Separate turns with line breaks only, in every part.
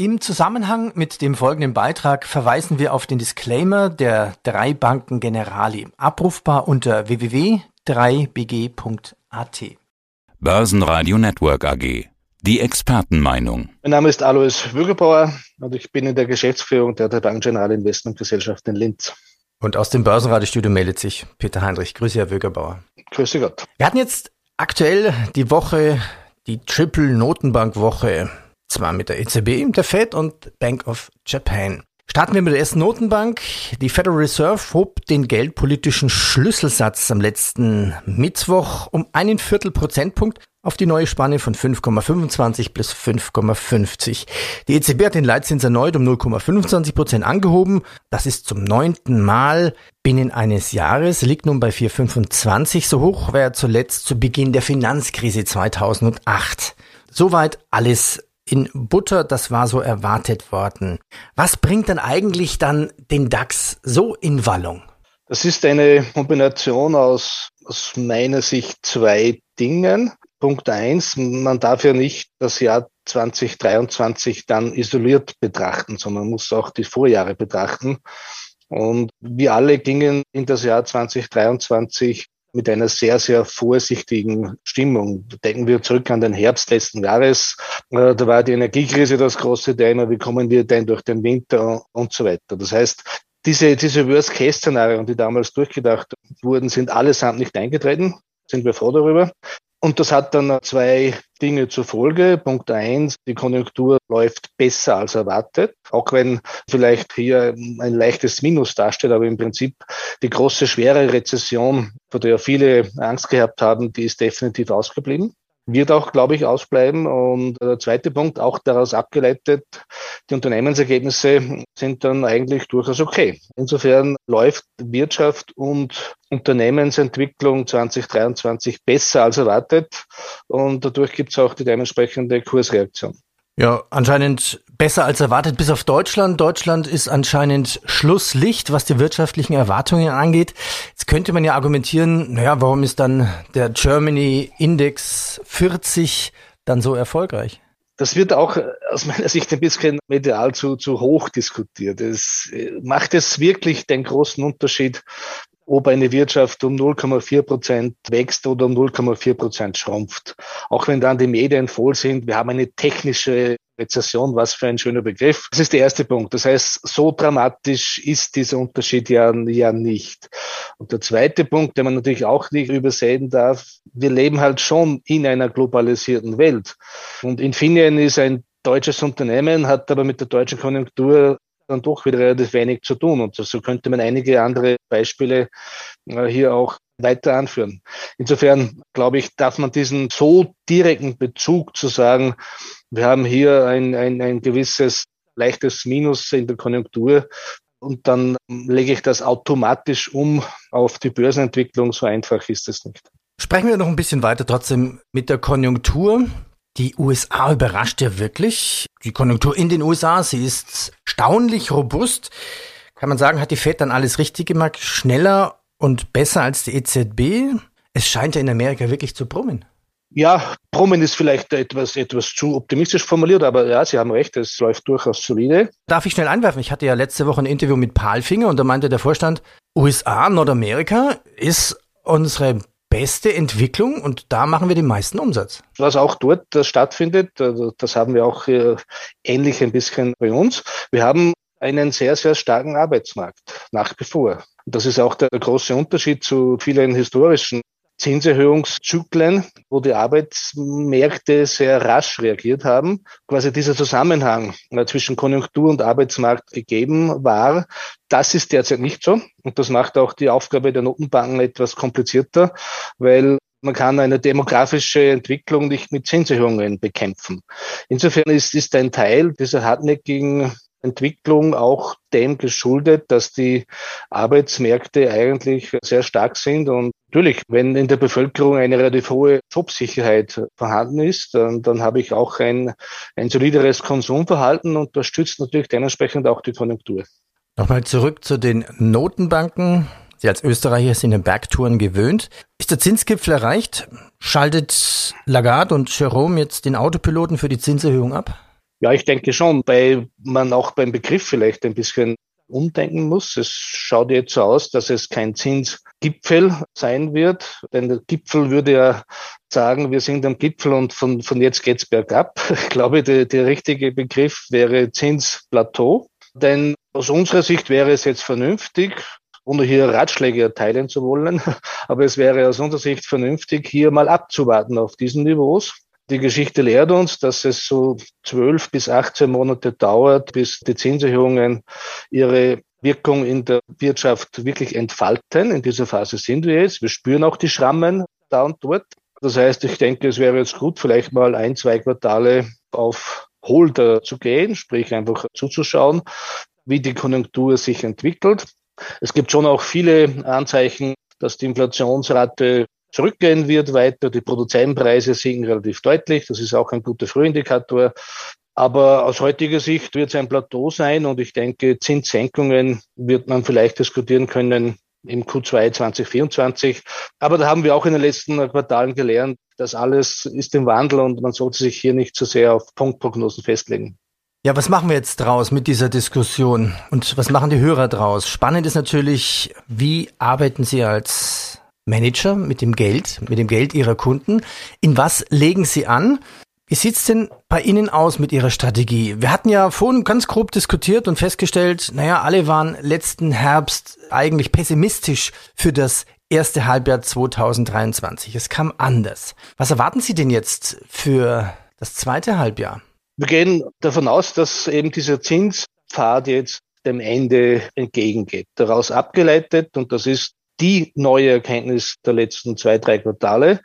Im Zusammenhang mit dem folgenden Beitrag verweisen wir auf den Disclaimer der drei Banken Generali, abrufbar unter www.3bg.at.
Börsenradio Network AG. Die Expertenmeinung.
Mein Name ist Alois Würgebauer und ich bin in der Geschäftsführung der, der Bank General Investment Gesellschaft in Linz.
Und aus dem Börsenradiostudio meldet sich Peter Heinrich. Grüße, Herr Würgebauer.
Grüße Gott.
Wir hatten jetzt aktuell die Woche, die Triple Notenbank Woche zwar mit der EZB, der Fed und Bank of Japan. Starten wir mit der ersten Notenbank. Die Federal Reserve hob den geldpolitischen Schlüsselsatz am letzten Mittwoch um einen Viertel Prozentpunkt auf die neue Spanne von 5,25 bis 5,50. Die EZB hat den Leitzins erneut um 0,25 Prozent angehoben. Das ist zum neunten Mal binnen eines Jahres, liegt nun bei 4,25. So hoch war er zuletzt zu Beginn der Finanzkrise 2008. Soweit alles in Butter, das war so erwartet worden. Was bringt dann eigentlich dann den DAX so in Wallung?
Das ist eine Kombination aus, aus meiner Sicht zwei Dingen. Punkt eins, man darf ja nicht das Jahr 2023 dann isoliert betrachten, sondern muss auch die Vorjahre betrachten. Und wir alle gingen in das Jahr 2023 mit einer sehr, sehr vorsichtigen Stimmung. Denken wir zurück an den Herbst letzten Jahres. Äh, da war die Energiekrise das große Thema. Wie kommen wir denn durch den Winter und so weiter? Das heißt, diese, diese Worst-Case-Szenarien, die damals durchgedacht wurden, sind allesamt nicht eingetreten. Sind wir froh darüber. Und das hat dann zwei Dinge zur Folge. Punkt eins, die Konjunktur läuft besser als erwartet, auch wenn vielleicht hier ein leichtes Minus dasteht, aber im Prinzip die große, schwere Rezession, vor der viele Angst gehabt haben, die ist definitiv ausgeblieben wird auch, glaube ich, ausbleiben. Und der zweite Punkt, auch daraus abgeleitet, die Unternehmensergebnisse sind dann eigentlich durchaus okay. Insofern läuft Wirtschaft und Unternehmensentwicklung 2023 besser als erwartet und dadurch gibt es auch die dementsprechende Kursreaktion.
Ja, anscheinend besser als erwartet, bis auf Deutschland. Deutschland ist anscheinend Schlusslicht, was die wirtschaftlichen Erwartungen angeht. Jetzt könnte man ja argumentieren, naja, warum ist dann der Germany Index 40 dann so erfolgreich?
Das wird auch aus meiner Sicht ein bisschen medial zu, zu hoch diskutiert. Es äh, macht es wirklich den großen Unterschied, ob eine Wirtschaft um 0,4 Prozent wächst oder um 0,4 Prozent schrumpft. Auch wenn dann die Medien voll sind, wir haben eine technische Rezession, was für ein schöner Begriff. Das ist der erste Punkt. Das heißt, so dramatisch ist dieser Unterschied ja, ja nicht. Und der zweite Punkt, den man natürlich auch nicht übersehen darf, wir leben halt schon in einer globalisierten Welt. Und Infineon ist ein deutsches Unternehmen, hat aber mit der deutschen Konjunktur dann doch wieder relativ wenig zu tun. Und so könnte man einige andere Beispiele äh, hier auch weiter anführen. Insofern glaube ich, darf man diesen so direkten Bezug zu sagen, wir haben hier ein, ein, ein gewisses leichtes Minus in der Konjunktur und dann lege ich das automatisch um auf die Börsenentwicklung. So einfach ist es nicht.
Sprechen wir noch ein bisschen weiter trotzdem mit der Konjunktur. Die USA überrascht ja wirklich. Die Konjunktur in den USA, sie ist staunlich robust. Kann man sagen, hat die Fed dann alles richtig gemacht, schneller und besser als die EZB? Es scheint ja in Amerika wirklich zu brummen.
Ja, brummen ist vielleicht etwas, etwas zu optimistisch formuliert, aber ja, Sie haben recht, es läuft durchaus solide.
Darf ich schnell einwerfen? Ich hatte ja letzte Woche ein Interview mit Palfinger und da meinte der Vorstand, USA, Nordamerika ist unsere beste Entwicklung und da machen wir den meisten Umsatz.
Was auch dort stattfindet, also das haben wir auch ähnlich ein bisschen bei uns. Wir haben einen sehr, sehr starken Arbeitsmarkt nach wie vor. Das ist auch der große Unterschied zu vielen historischen Zinserhöhungszyklen, wo die Arbeitsmärkte sehr rasch reagiert haben. Quasi dieser Zusammenhang äh, zwischen Konjunktur und Arbeitsmarkt gegeben war. Das ist derzeit nicht so. Und das macht auch die Aufgabe der Notenbanken etwas komplizierter, weil man kann eine demografische Entwicklung nicht mit Zinserhöhungen bekämpfen. Insofern ist, ist ein Teil dieser hartnäckigen Entwicklung auch dem geschuldet, dass die Arbeitsmärkte eigentlich sehr stark sind. Und natürlich, wenn in der Bevölkerung eine relativ hohe Jobsicherheit vorhanden ist, dann, dann habe ich auch ein, ein solideres Konsumverhalten und das stützt natürlich dementsprechend auch die Konjunktur.
Nochmal zurück zu den Notenbanken. Sie als Österreicher sind in Bergtouren gewöhnt. Ist der Zinsgipfel erreicht? Schaltet Lagarde und Jerome jetzt den Autopiloten für die Zinserhöhung ab?
Ja, ich denke schon, weil man auch beim Begriff vielleicht ein bisschen umdenken muss. Es schaut jetzt so aus, dass es kein Zinsgipfel sein wird, denn der Gipfel würde ja sagen, wir sind am Gipfel und von, von jetzt geht's bergab. Ich glaube, der, der richtige Begriff wäre Zinsplateau, denn aus unserer Sicht wäre es jetzt vernünftig, ohne hier Ratschläge erteilen zu wollen, aber es wäre aus unserer Sicht vernünftig, hier mal abzuwarten auf diesen Niveaus die Geschichte lehrt uns, dass es so zwölf bis 18 Monate dauert, bis die Zinserhöhungen ihre Wirkung in der Wirtschaft wirklich entfalten. In dieser Phase sind wir jetzt. Wir spüren auch die Schrammen da und dort. Das heißt, ich denke, es wäre jetzt gut, vielleicht mal ein, zwei Quartale auf Holder zu gehen, sprich einfach zuzuschauen, wie die Konjunktur sich entwickelt. Es gibt schon auch viele Anzeichen, dass die Inflationsrate zurückgehen wird weiter. Die Produzentenpreise sinken relativ deutlich. Das ist auch ein guter Frühindikator. Aber aus heutiger Sicht wird es ein Plateau sein und ich denke, Zinssenkungen wird man vielleicht diskutieren können im Q2 2024. Aber da haben wir auch in den letzten Quartalen gelernt, dass alles ist im Wandel und man sollte sich hier nicht zu sehr auf Punktprognosen festlegen.
Ja, was machen wir jetzt draus mit dieser Diskussion und was machen die Hörer draus? Spannend ist natürlich, wie arbeiten Sie als Manager mit dem Geld, mit dem Geld ihrer Kunden. In was legen sie an? Wie sieht's denn bei Ihnen aus mit Ihrer Strategie? Wir hatten ja vorhin ganz grob diskutiert und festgestellt, naja, alle waren letzten Herbst eigentlich pessimistisch für das erste Halbjahr 2023. Es kam anders. Was erwarten Sie denn jetzt für das zweite Halbjahr?
Wir gehen davon aus, dass eben dieser Zinspfad jetzt dem Ende entgegengeht. Daraus abgeleitet, und das ist die neue Erkenntnis der letzten zwei, drei Quartale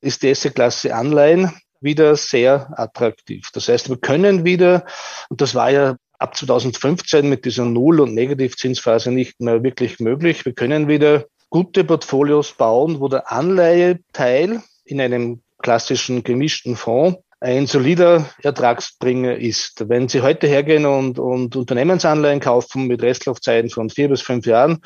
ist die S-Klasse Anleihen wieder sehr attraktiv. Das heißt, wir können wieder, und das war ja ab 2015 mit dieser Null- und Negativzinsphase nicht mehr wirklich möglich, wir können wieder gute Portfolios bauen, wo der Anleiheteil in einem klassischen gemischten Fonds ein solider Ertragsbringer ist. Wenn Sie heute hergehen und, und Unternehmensanleihen kaufen mit Restlaufzeiten von vier bis fünf Jahren,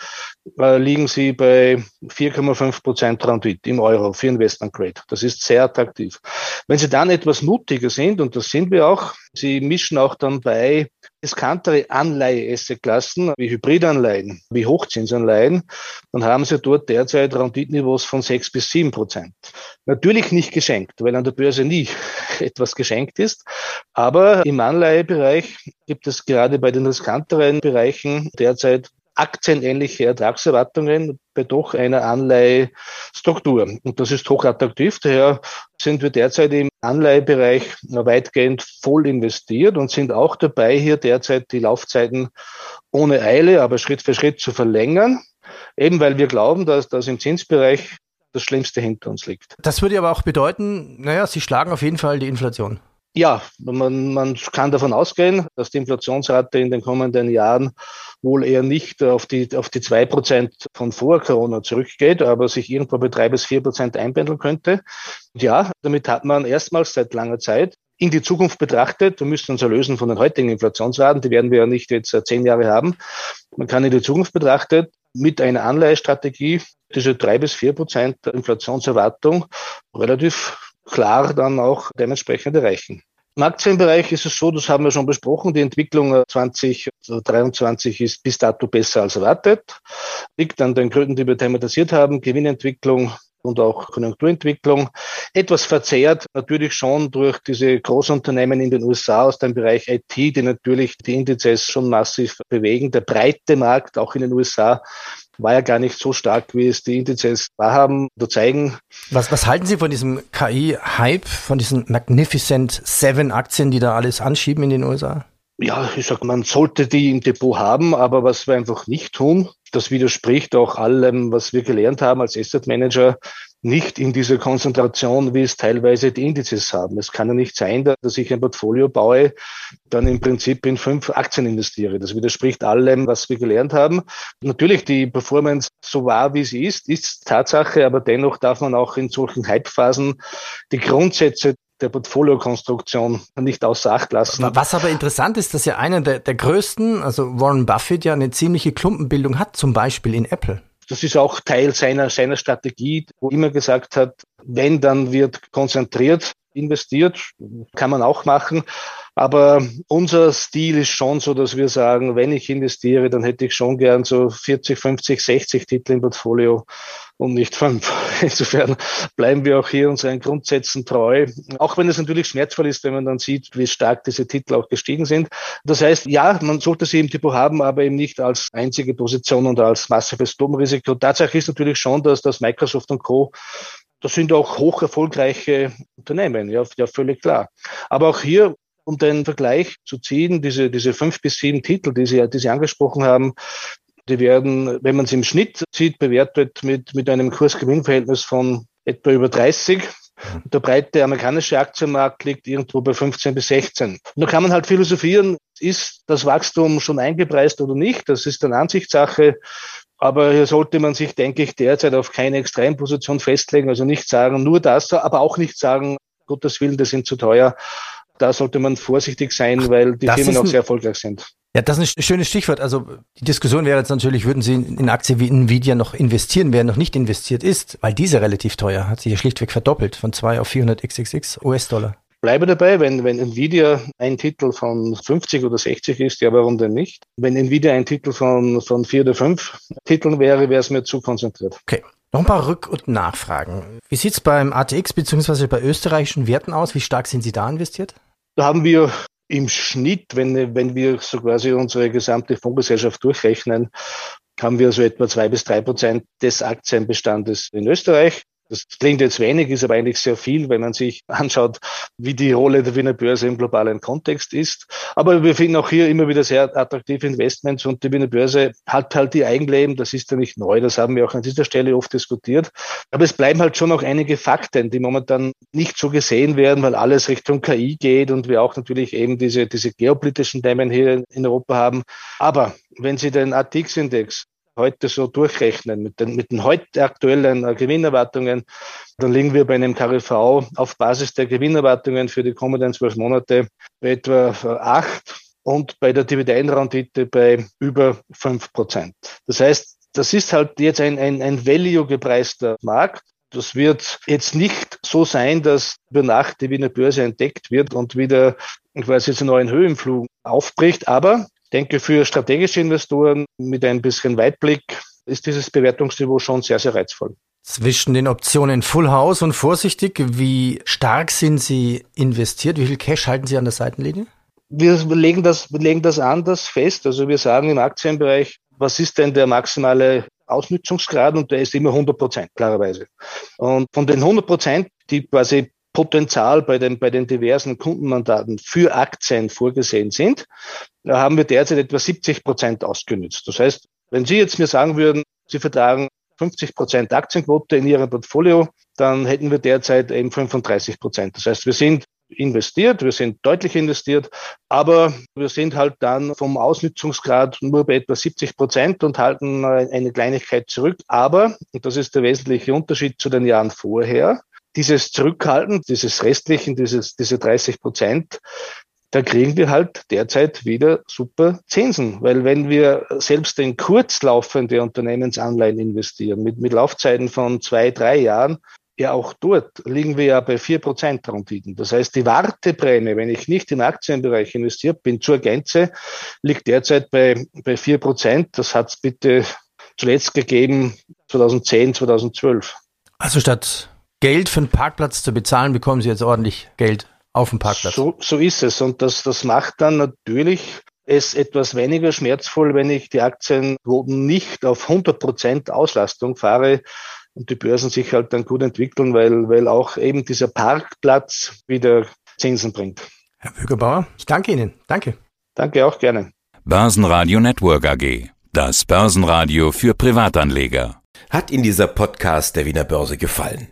äh, liegen Sie bei 4,5 Prozent Rendite im Euro für Investment Grade. Das ist sehr attraktiv. Wenn Sie dann etwas mutiger sind, und das sind wir auch, Sie mischen auch dann bei riskantere Anleihe-Asset-Klassen wie Hybridanleihen, wie Hochzinsanleihen, dann haben Sie dort derzeit Renditniveaus von sechs bis sieben Prozent. Natürlich nicht geschenkt, weil an der Börse nie etwas geschenkt ist. Aber im Anleihebereich gibt es gerade bei den riskanteren Bereichen derzeit aktienähnliche Ertragserwartungen bei doch einer Anleihestruktur. Und das ist hochattraktiv. Daher sind wir derzeit im Anleihebereich weitgehend voll investiert und sind auch dabei, hier derzeit die Laufzeiten ohne Eile, aber Schritt für Schritt zu verlängern. Eben weil wir glauben, dass das im Zinsbereich das Schlimmste hinter uns liegt.
Das würde aber auch bedeuten, naja, Sie schlagen auf jeden Fall die Inflation.
Ja, man, man kann davon ausgehen, dass die Inflationsrate in den kommenden Jahren wohl eher nicht auf die, auf die zwei Prozent von vor Corona zurückgeht, aber sich irgendwo bei drei bis vier Prozent einpendeln könnte. Ja, damit hat man erstmals seit langer Zeit in die Zukunft betrachtet, wir müssen uns erlösen von den heutigen Inflationsraten, die werden wir ja nicht jetzt zehn Jahre haben. Man kann in die Zukunft betrachtet mit einer Anleihestrategie diese drei bis vier Prozent Inflationserwartung relativ klar dann auch dementsprechend erreichen. Im Aktienbereich ist es so, das haben wir schon besprochen, die Entwicklung 2023 ist bis dato besser als erwartet. Liegt an den Gründen, die wir thematisiert haben, Gewinnentwicklung und auch Konjunkturentwicklung. Etwas verzerrt natürlich schon durch diese Großunternehmen in den USA aus dem Bereich IT, die natürlich die Indizes schon massiv bewegen. Der breite Markt, auch in den USA, war ja gar nicht so stark, wie es die Indizes wahrhaben oder zeigen.
Was, was halten Sie von diesem KI-Hype, von diesen Magnificent Seven Aktien, die da alles anschieben in den USA?
Ja, ich sag, man sollte die im Depot haben, aber was wir einfach nicht tun, das widerspricht auch allem, was wir gelernt haben als Asset Manager, nicht in dieser Konzentration, wie es teilweise die Indizes haben. Es kann ja nicht sein, dass ich ein Portfolio baue, dann im Prinzip in fünf Aktien investiere. Das widerspricht allem, was wir gelernt haben. Natürlich, die Performance so wahr, wie sie ist, ist Tatsache, aber dennoch darf man auch in solchen Hypephasen die Grundsätze der Portfoliokonstruktion nicht außer Acht lassen.
Was aber interessant ist, dass ja einer der, der größten, also Warren Buffett ja eine ziemliche Klumpenbildung hat, zum Beispiel in Apple.
Das ist auch Teil seiner, seiner Strategie, wo immer gesagt hat, wenn, dann wird konzentriert investiert, kann man auch machen. Aber unser Stil ist schon so, dass wir sagen, wenn ich investiere, dann hätte ich schon gern so 40, 50, 60 Titel im Portfolio und nicht fünf. Insofern bleiben wir auch hier unseren Grundsätzen treu. Auch wenn es natürlich schmerzvoll ist, wenn man dann sieht, wie stark diese Titel auch gestiegen sind. Das heißt, ja, man sollte sie im Depot haben, aber eben nicht als einzige Position und als massives Domrisiko. Tatsache ist natürlich schon, dass das Microsoft und Co das sind auch hoch erfolgreiche Unternehmen, ja, ja, völlig klar. Aber auch hier um den Vergleich zu ziehen, diese, diese fünf bis sieben Titel, die Sie, die Sie angesprochen haben, die werden, wenn man es im Schnitt sieht, bewertet mit, mit einem Kursgewinnverhältnis von etwa über 30. Der breite amerikanische Aktienmarkt liegt irgendwo bei 15 bis 16. Und da kann man halt philosophieren, ist das Wachstum schon eingepreist oder nicht? Das ist eine Ansichtssache. Aber hier sollte man sich, denke ich, derzeit auf keine Extremposition festlegen. Also nicht sagen, nur das, aber auch nicht sagen, Gottes Willen, das sind zu teuer da sollte man vorsichtig sein, weil die Firmen auch sehr erfolgreich sind.
Ja, das ist ein schönes Stichwort. Also die Diskussion wäre jetzt natürlich, würden Sie in Aktien wie Nvidia noch investieren, wer noch nicht investiert ist, weil diese relativ teuer, hat sich ja schlichtweg verdoppelt von 2 auf 400 XXX US-Dollar.
Bleibe dabei, wenn, wenn Nvidia ein Titel von 50 oder 60 ist, ja, warum denn nicht? Wenn Nvidia ein Titel von, von vier oder fünf Titeln wäre, wäre es mir zu konzentriert.
Okay. Noch ein paar Rück- und Nachfragen. Wie sieht's beim ATX bzw. bei österreichischen Werten aus? Wie stark sind Sie da investiert?
Da haben wir im Schnitt, wenn, wenn wir so quasi unsere gesamte Fondsgesellschaft durchrechnen, haben wir so etwa zwei bis drei Prozent des Aktienbestandes in Österreich. Das klingt jetzt wenig, ist aber eigentlich sehr viel, wenn man sich anschaut, wie die Rolle der Wiener Börse im globalen Kontext ist. Aber wir finden auch hier immer wieder sehr attraktive Investments und die Wiener Börse hat halt die Eigenleben. Das ist ja nicht neu. Das haben wir auch an dieser Stelle oft diskutiert. Aber es bleiben halt schon noch einige Fakten, die momentan nicht so gesehen werden, weil alles Richtung KI geht und wir auch natürlich eben diese, diese geopolitischen Themen hier in Europa haben. Aber wenn Sie den ATX-Index heute so durchrechnen mit den, mit den heute aktuellen äh, Gewinnerwartungen, dann liegen wir bei einem KRV auf Basis der Gewinnerwartungen für die kommenden zwölf Monate bei etwa äh, acht und bei der Dividendenrendite bei über fünf Prozent. Das heißt, das ist halt jetzt ein, ein, ein value-gepreister Markt. Das wird jetzt nicht so sein, dass über Nacht die Wiener Börse entdeckt wird und wieder quasi zu neuen Höhenflug aufbricht. Aber denke, für strategische Investoren mit ein bisschen Weitblick ist dieses Bewertungsniveau schon sehr, sehr reizvoll.
Zwischen den Optionen Full House und vorsichtig, wie stark sind Sie investiert? Wie viel Cash halten Sie an der Seitenlinie?
Wir legen das, wir legen das anders fest. Also wir sagen im Aktienbereich, was ist denn der maximale Ausnützungsgrad? Und der ist immer 100 Prozent, klarerweise. Und von den 100 Prozent, die quasi Potenzial bei den, bei den diversen Kundenmandaten für Aktien vorgesehen sind, da haben wir derzeit etwa 70 Prozent ausgenützt. Das heißt, wenn Sie jetzt mir sagen würden, Sie vertragen 50 Prozent Aktienquote in Ihrem Portfolio, dann hätten wir derzeit eben 35 Prozent. Das heißt, wir sind investiert, wir sind deutlich investiert, aber wir sind halt dann vom Ausnützungsgrad nur bei etwa 70 Prozent und halten eine Kleinigkeit zurück. Aber, und das ist der wesentliche Unterschied zu den Jahren vorher, dieses Zurückhalten, dieses Restlichen, dieses, diese 30 Prozent, da kriegen wir halt derzeit wieder super Zinsen. Weil wenn wir selbst in kurzlaufende Unternehmensanleihen investieren, mit, mit Laufzeiten von zwei, drei Jahren, ja auch dort liegen wir ja bei vier Prozent Renditen. Das heißt, die Warteprämie, wenn ich nicht im Aktienbereich investiert bin, zur Gänze, liegt derzeit bei, bei vier Prozent. Das hat es bitte zuletzt gegeben 2010, 2012.
Also statt Geld für einen Parkplatz zu bezahlen, bekommen Sie jetzt ordentlich Geld auf dem Parkplatz.
So, so ist es. Und das, das macht dann natürlich es etwas weniger schmerzvoll, wenn ich die Aktienquoten nicht auf 100 Prozent Auslastung fahre und die Börsen sich halt dann gut entwickeln, weil, weil auch eben dieser Parkplatz wieder Zinsen bringt.
Herr Bürgerbauer, ich danke Ihnen. Danke.
Danke auch gerne.
Börsenradio Network AG. Das Börsenradio für Privatanleger.
Hat Ihnen dieser Podcast der Wiener Börse gefallen?